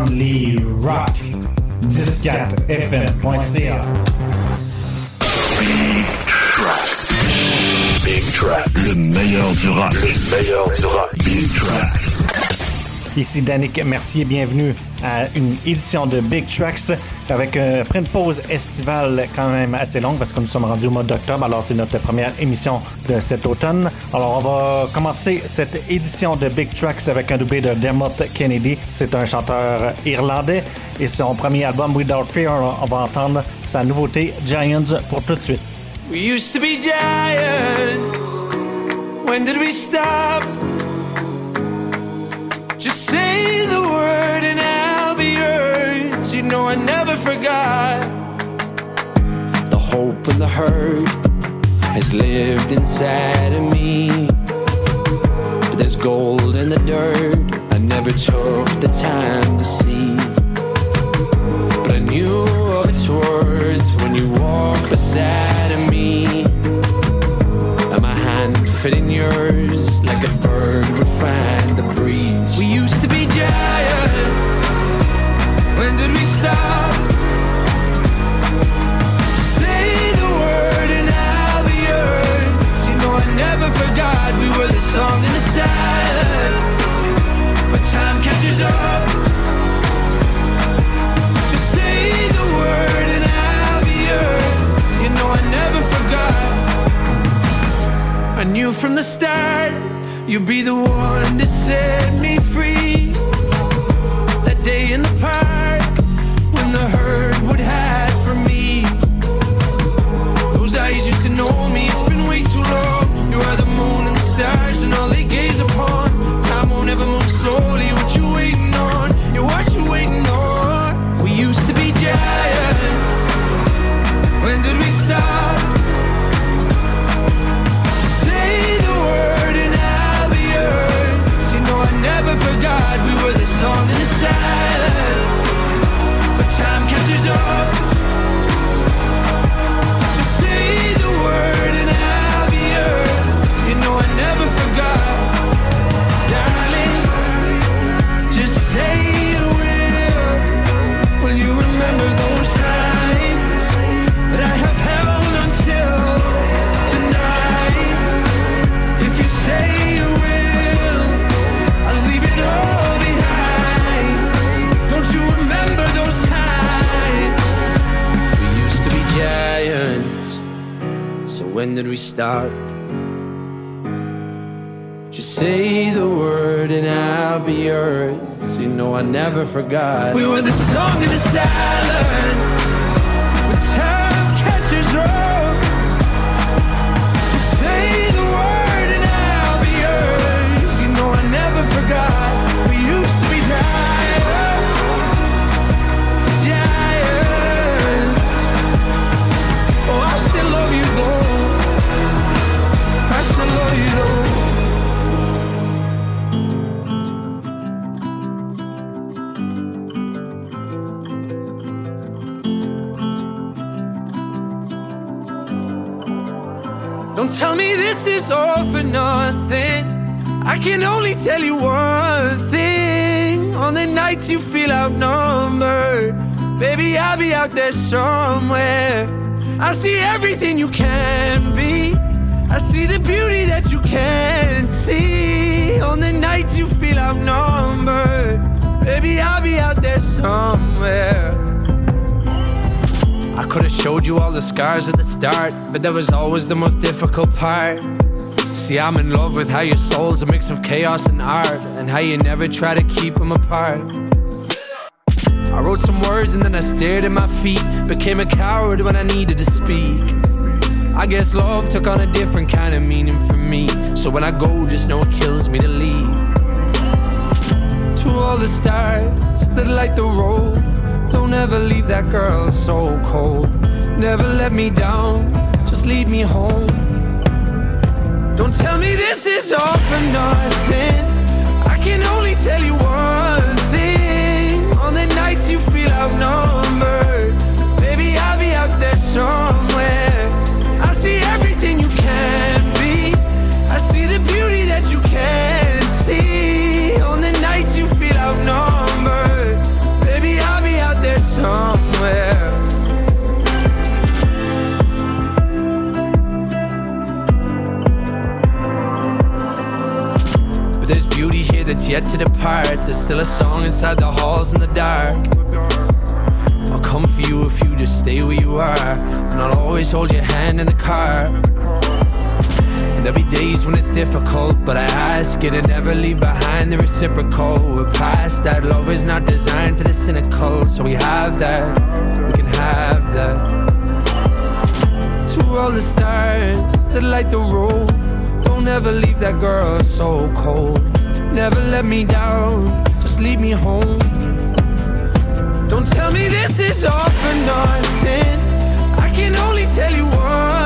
Only Rock. 104fm.ca. Big Tracks. Big Tracks. Le meilleur du rock. Le meilleur du rock. Big Tracks. Ici Danick Mercier, bienvenue à une édition de Big Tracks avec euh, après une pause estivale quand même assez longue parce que nous sommes rendus au mois d'octobre, alors c'est notre première émission de cet automne. Alors on va commencer cette édition de Big Tracks avec un doublé de Dermot Kennedy. C'est un chanteur irlandais et son premier album Without Fear, on va entendre sa nouveauté Giants pour tout de suite. We used to be giants. When did we stop? Just say the word and I'll be yours. You know I never forgot. The hope and the hurt has lived inside of me. But there's gold in the dirt I never took the time to see. But I knew of its worth when you walked beside of me. And my hand fit in yours like a bird would find the breeze. Knew from the start you'd be the one to set me free. That day in the park when the herd would hide from me. Those eyes used to know me, it's been way too long. You are the moon and the stars and all they gaze upon. Time won't ever move slowly, what you baby, I'll be out there somewhere. I could have showed you all the scars at the start, but that was always the most difficult part. See, I'm in love with how your soul's a mix of chaos and art, and how you never try to keep them apart. I wrote some words and then I stared at my feet, became a coward when I needed to speak. I guess love took on a different kind of meaning for me, so when I go, just know it kills me to leave. To all the stars that light the road. Don't ever leave that girl so cold. Never let me down, just lead me home. Don't tell me this is all for nothing. I can only tell you one yet to depart. There's still a song inside the halls in the dark. I'll come for you if you just stay where you are. And I'll always hold your hand in the car. There'll be days when it's difficult, but I ask you to never leave behind the reciprocal. We're past that. Love is not designed for the cynical, so we have that. We can have that. To all the stars that light the road, don't ever leave that girl so cold. Never let me down, just lead me home. Don't tell me this is all for nothing. I can only tell you one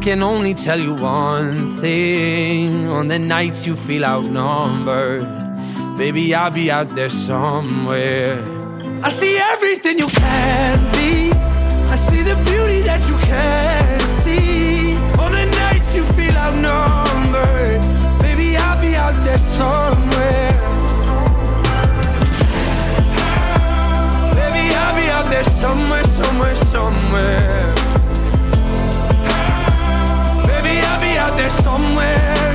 can only tell you one thing. On the nights you feel outnumbered, baby, I'll be out there somewhere. I see everything you can be. I see the beauty that you can't see. On the nights you feel outnumbered, baby, I'll be out there somewhere. Baby, I'll be out there somewhere, somewhere, somewhere. Somewhere.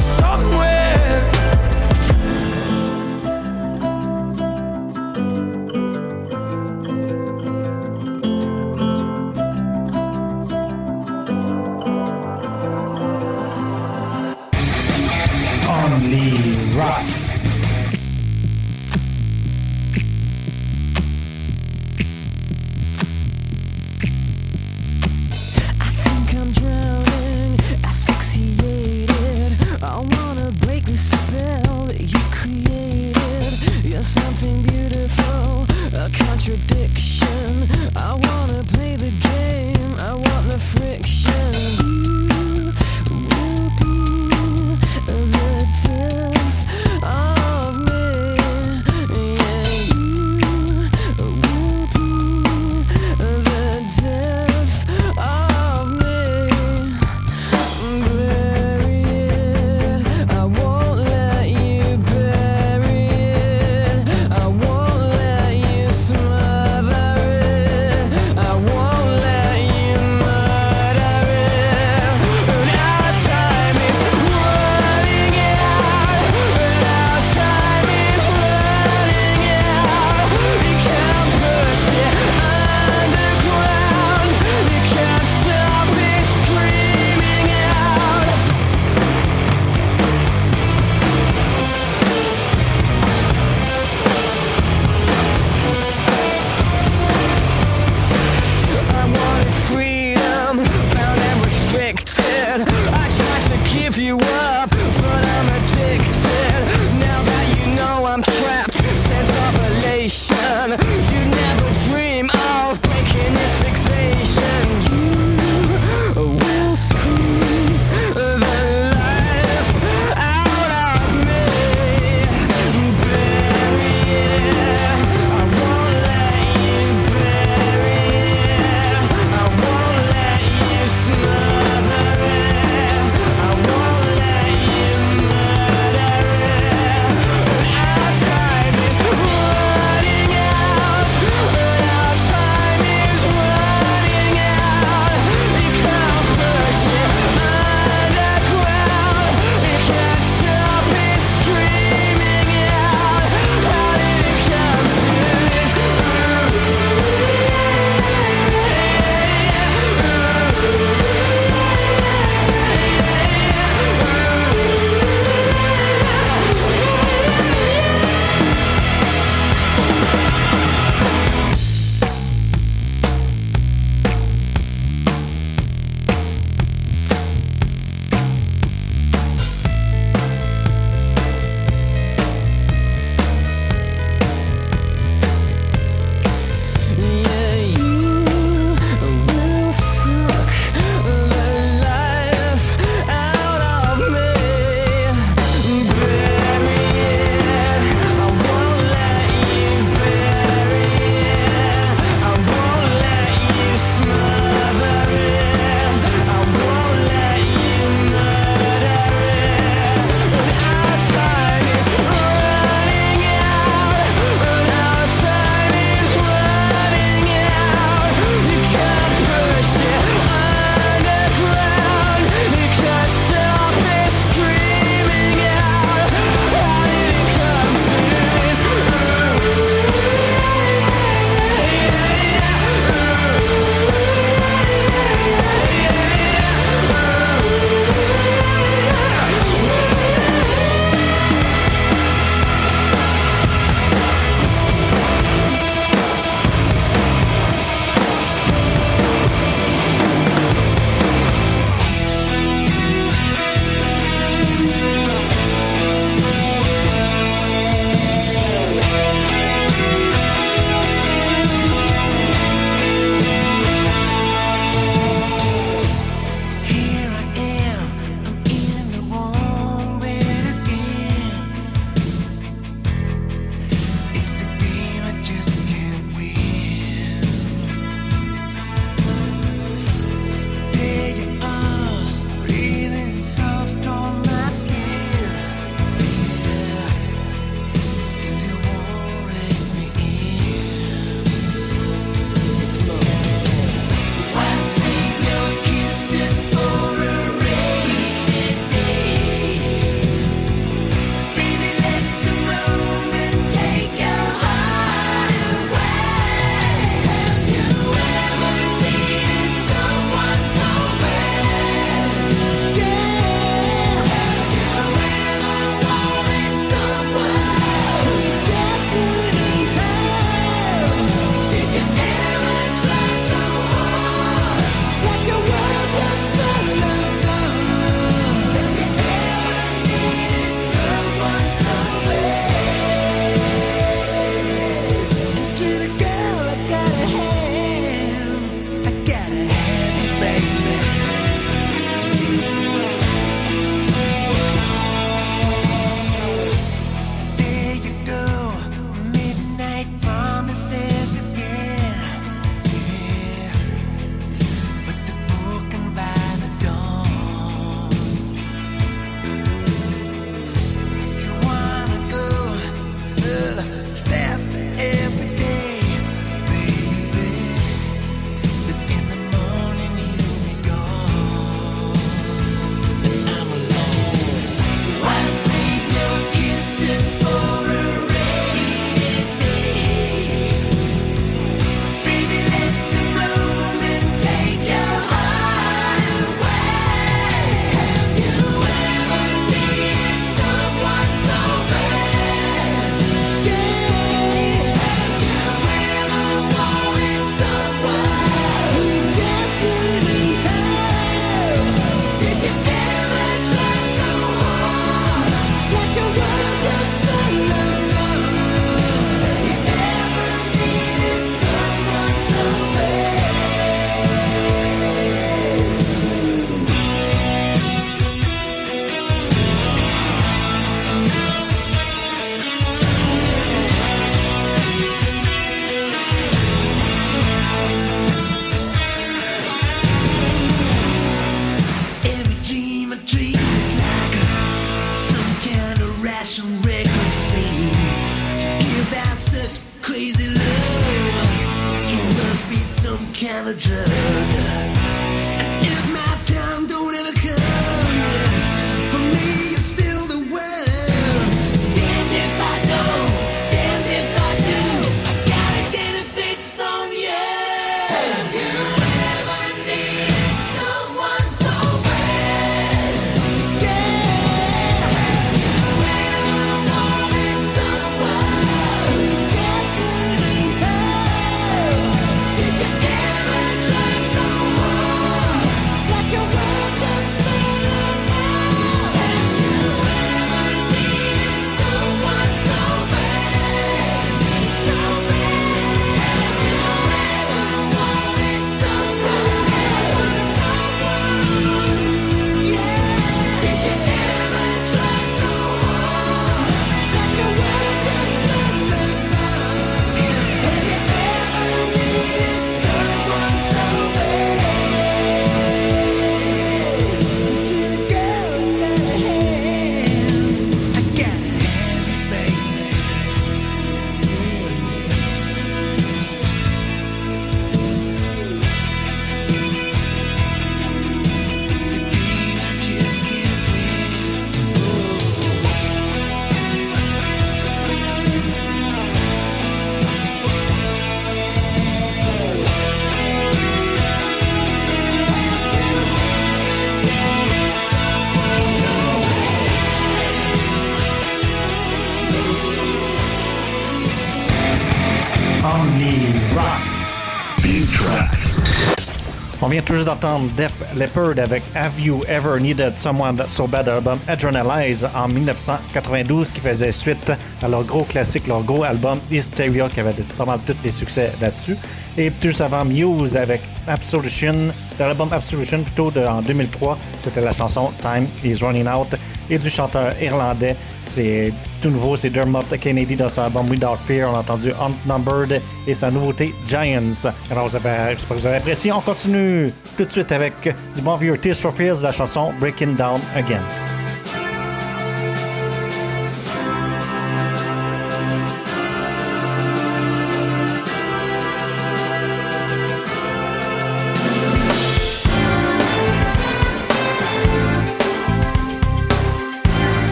Tout juste d'entendre Def Leppard avec Have You Ever Needed Someone So Bad album Adrenalize en 1992 qui faisait suite à leur gros classique, leur gros album Hysteria qui avait pas mal tous les succès là-dessus. Et plus avant Muse avec Absolution, l'album Absolution plutôt de, en 2003, c'était la chanson Time Is Running Out et du chanteur irlandais c'est tout nouveau, c'est Dermot Kennedy dans son album Without Fear. On a entendu Unnumbered et sa nouveauté Giants. Alors, j'espère que vous avez apprécié. On continue tout de suite avec du bon vieux Tears for la chanson Breaking Down Again.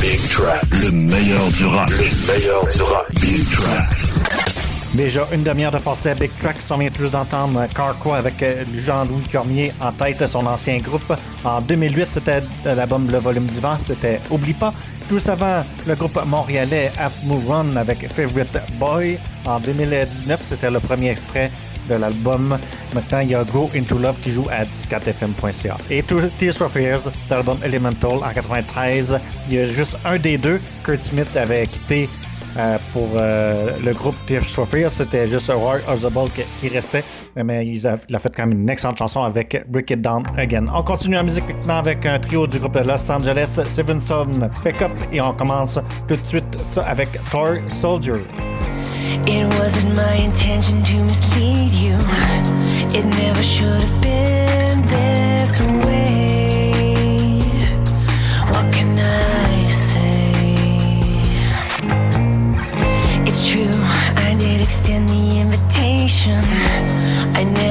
Big Tracks. Le meilleur du rap. Le meilleur du rap. Big Tracks. Déjà une demi-heure de passé à Big Tracks, on vient tous d'entendre Carquois avec euh, Jean-Louis Cormier en tête de son ancien groupe. En 2008, c'était euh, l'album Le Volume du Vent, c'était Oublie pas. Plus avant, le groupe montréalais Half Moon Run avec Favorite Boy. En 2019, c'était le premier extrait de l'album. Maintenant, il y a Go Into Love qui joue à 14fm.ca. Et Tears for Fears, l'album Elemental en 93. Il y a juste un des deux. Kurt Smith avait quitté euh, pour euh, le groupe Tears for Fears. C'était juste Roy Orzabal qui, qui restait. Mais il a, fait quand même une excellente chanson avec Break It Down Again. On continue en musique maintenant avec un trio du groupe de Los Angeles, Stevenson Pick Up. Et on commence tout de suite ça avec Toy Soldier. It wasn't my intention to mislead you. It never should have been this way. What can I say? It's true, I did extend the invitation. I never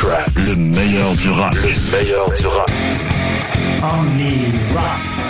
Le meilleur du rap. Le meilleur du rap. Only Rock.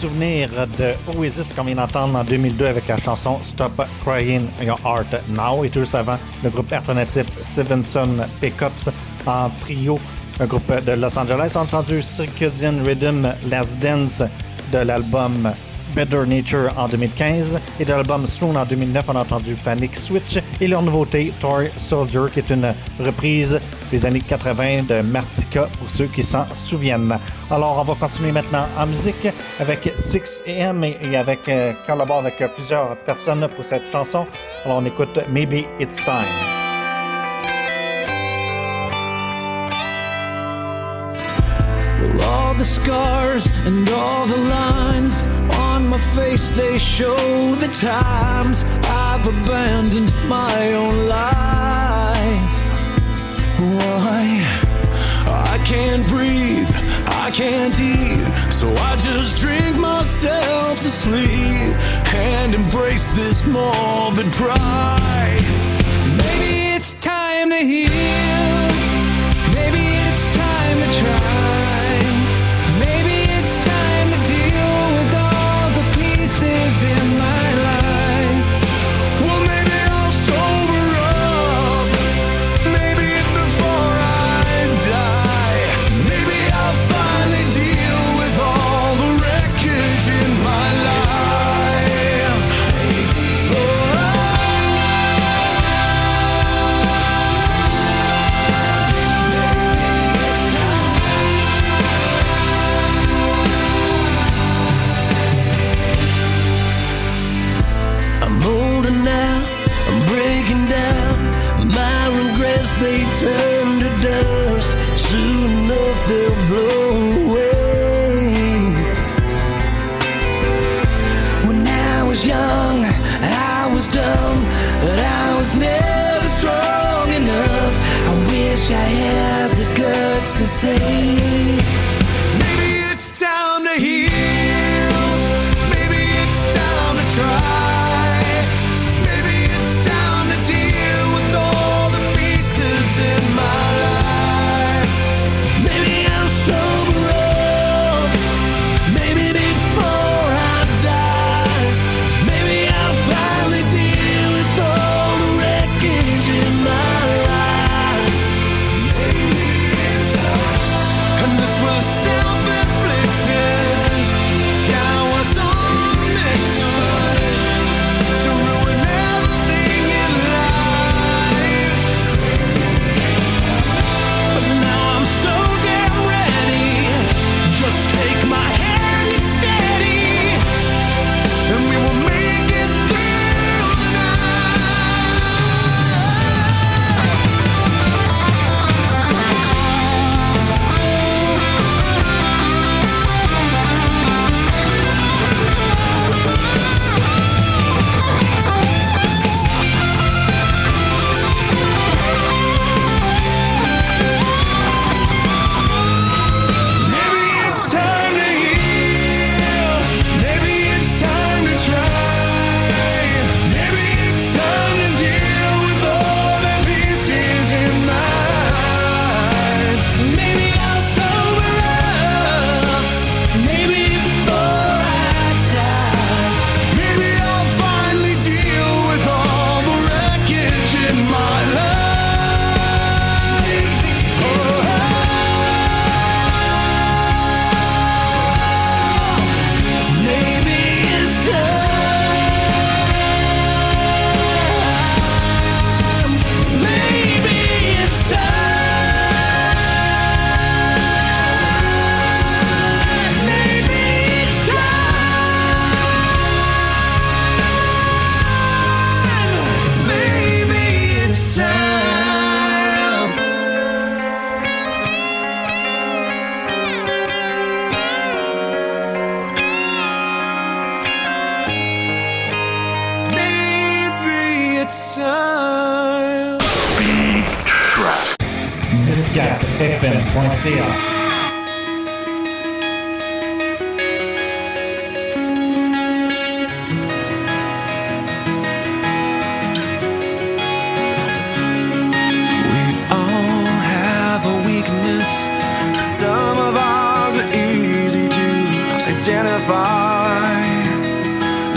Souvenir de Oasis qu'on vient d'entendre en 2002 avec la chanson Stop Crying Your Heart Now. Et tout avant, le groupe alternatif Stevenson Pickups en trio, un groupe de Los Angeles. A entendu Circadian Rhythm Last Dance de l'album Better Nature en 2015 et de l'album Swoon en 2009, on a entendu Panic Switch et leur nouveauté Toy Soldier qui est une reprise des années 80 de Martika pour ceux qui s'en souviennent. Alors on va continuer maintenant en musique avec 6 AM et avec euh, collabore avec plusieurs personnes pour cette chanson. Alors on écoute Maybe It's Time. Why? I can't breathe, I can't eat, so I just drink myself to sleep and embrace this morbid price. Maybe it's time to heal. Say.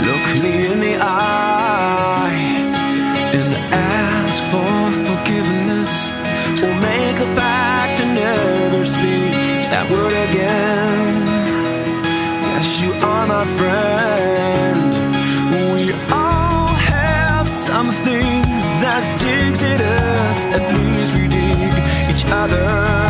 Look me in the eye and ask for forgiveness. We'll make a pact to never speak that word again. Yes, you are my friend. We all have something that digs at us. At least we dig each other.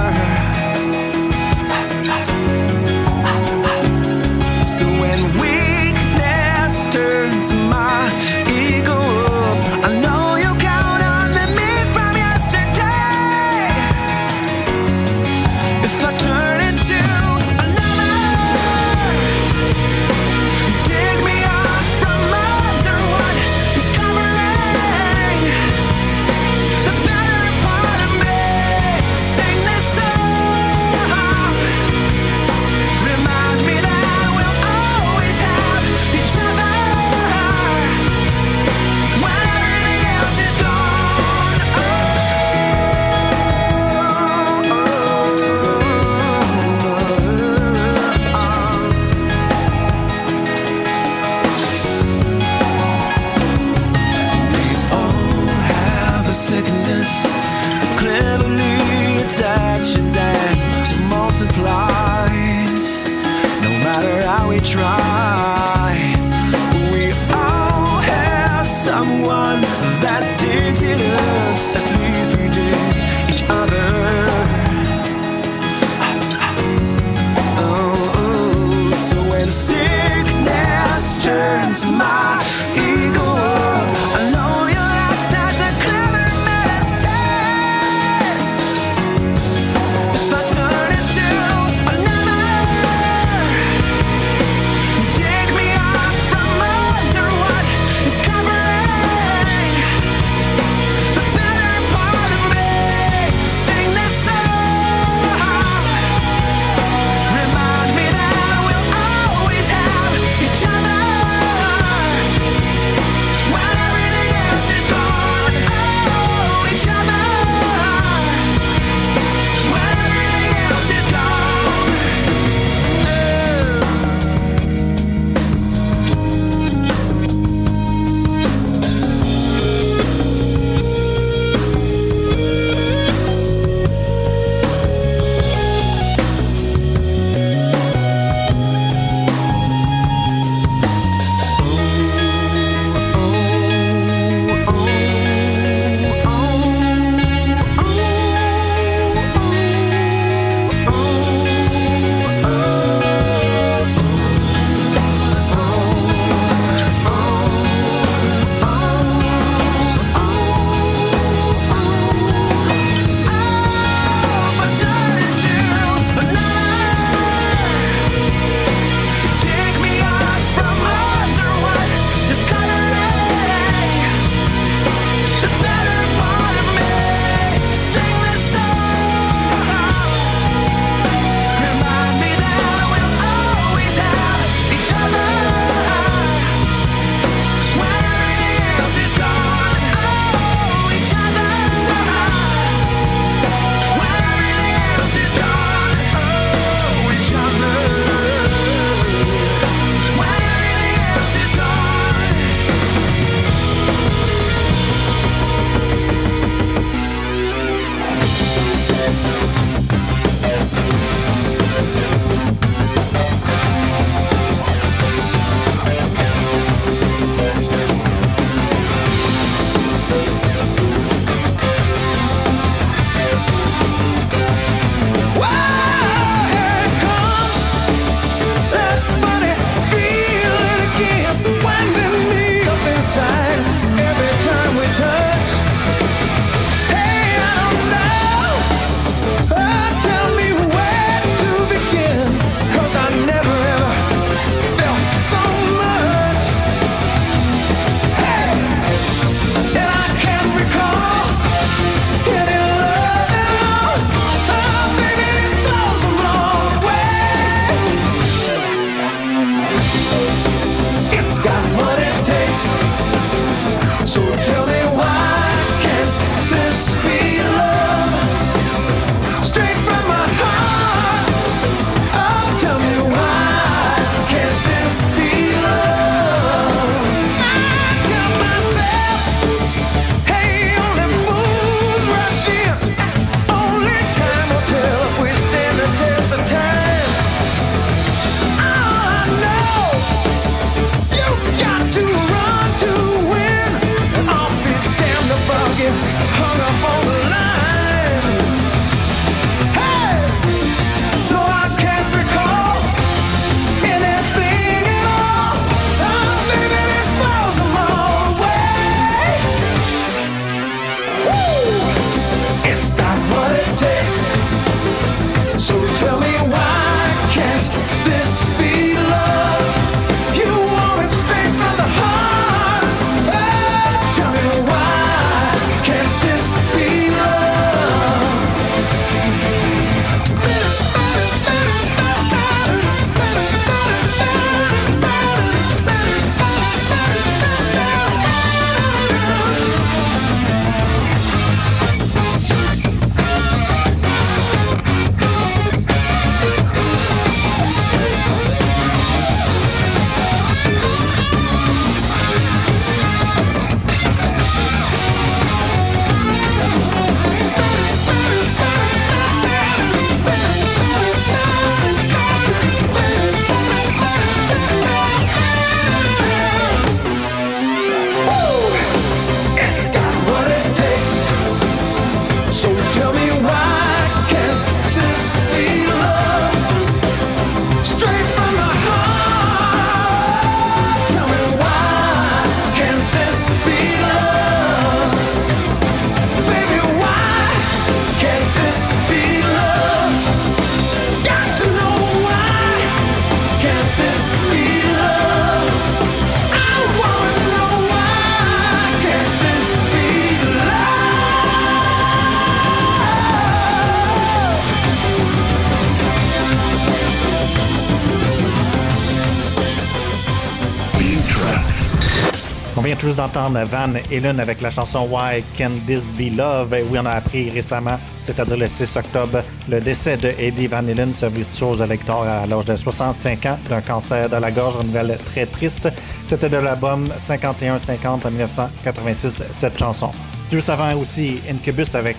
D'entendre Van Halen avec la chanson Why Can This Be Love? Oui, on a appris récemment, c'est-à-dire le 6 octobre, le décès de Eddie Van Halen, ce virtuose lecteur à l'âge de 65 ans d'un cancer de la gorge, une nouvelle très triste. C'était de l'album 51-50 en 1986, cette chanson. Juste avant aussi Incubus avec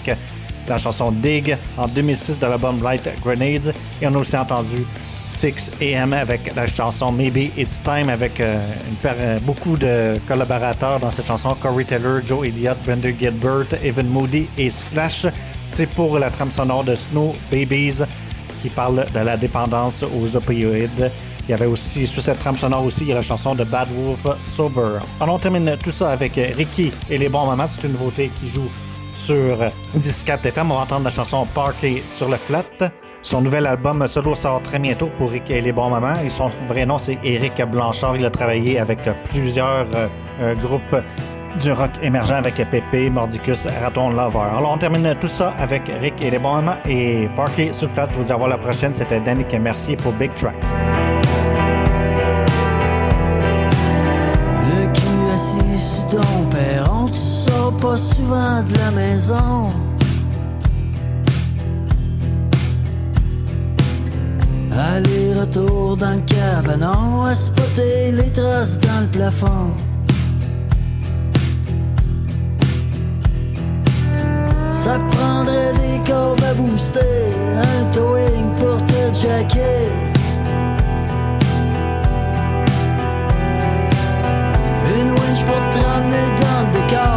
la chanson Dig en 2006 de l'album Light Grenades et on a aussi entendu 6 AM avec la chanson Maybe It's Time avec euh, euh, beaucoup de collaborateurs dans cette chanson Corey Taylor, Joe Elliott, Brenda Gilbert, Evan Moody et Slash. C'est pour la trame sonore de Snow Babies qui parle de la dépendance aux opioïdes. Il y avait aussi, sur cette trame sonore aussi, il y a la chanson de Bad Wolf Sober. Alors on termine tout ça avec Ricky et les bons moments. C'est une nouveauté qui joue sur 14 FM. On va entendre la chanson Parky sur le flat. Son nouvel album solo sort très bientôt pour Rick et les bons moments. Et son vrai nom, c'est Eric Blanchard. Il a travaillé avec plusieurs euh, euh, groupes du rock émergent avec Pépé, Mordicus, Raton Lover. Alors, on termine tout ça avec Rick et les bons moments et Parky sur le flat. Je vous dis à la prochaine. C'était Danick Mercier pour Big Tracks. Le cul assis sur ton perron, tu sors pas souvent de la maison. Aller-retour dans le cabanon, à spotter les traces dans le plafond. Ça prendrait des corps à booster, un towing pour te jacker. Une winch pour te ramener dans le décor,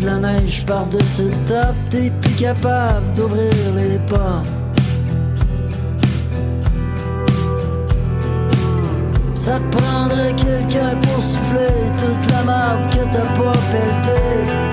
de la neige par-dessus le top, t'es plus capable d'ouvrir les portes. Ça prendrait quelqu'un pour souffler toute la marde que t'as pas pelletée.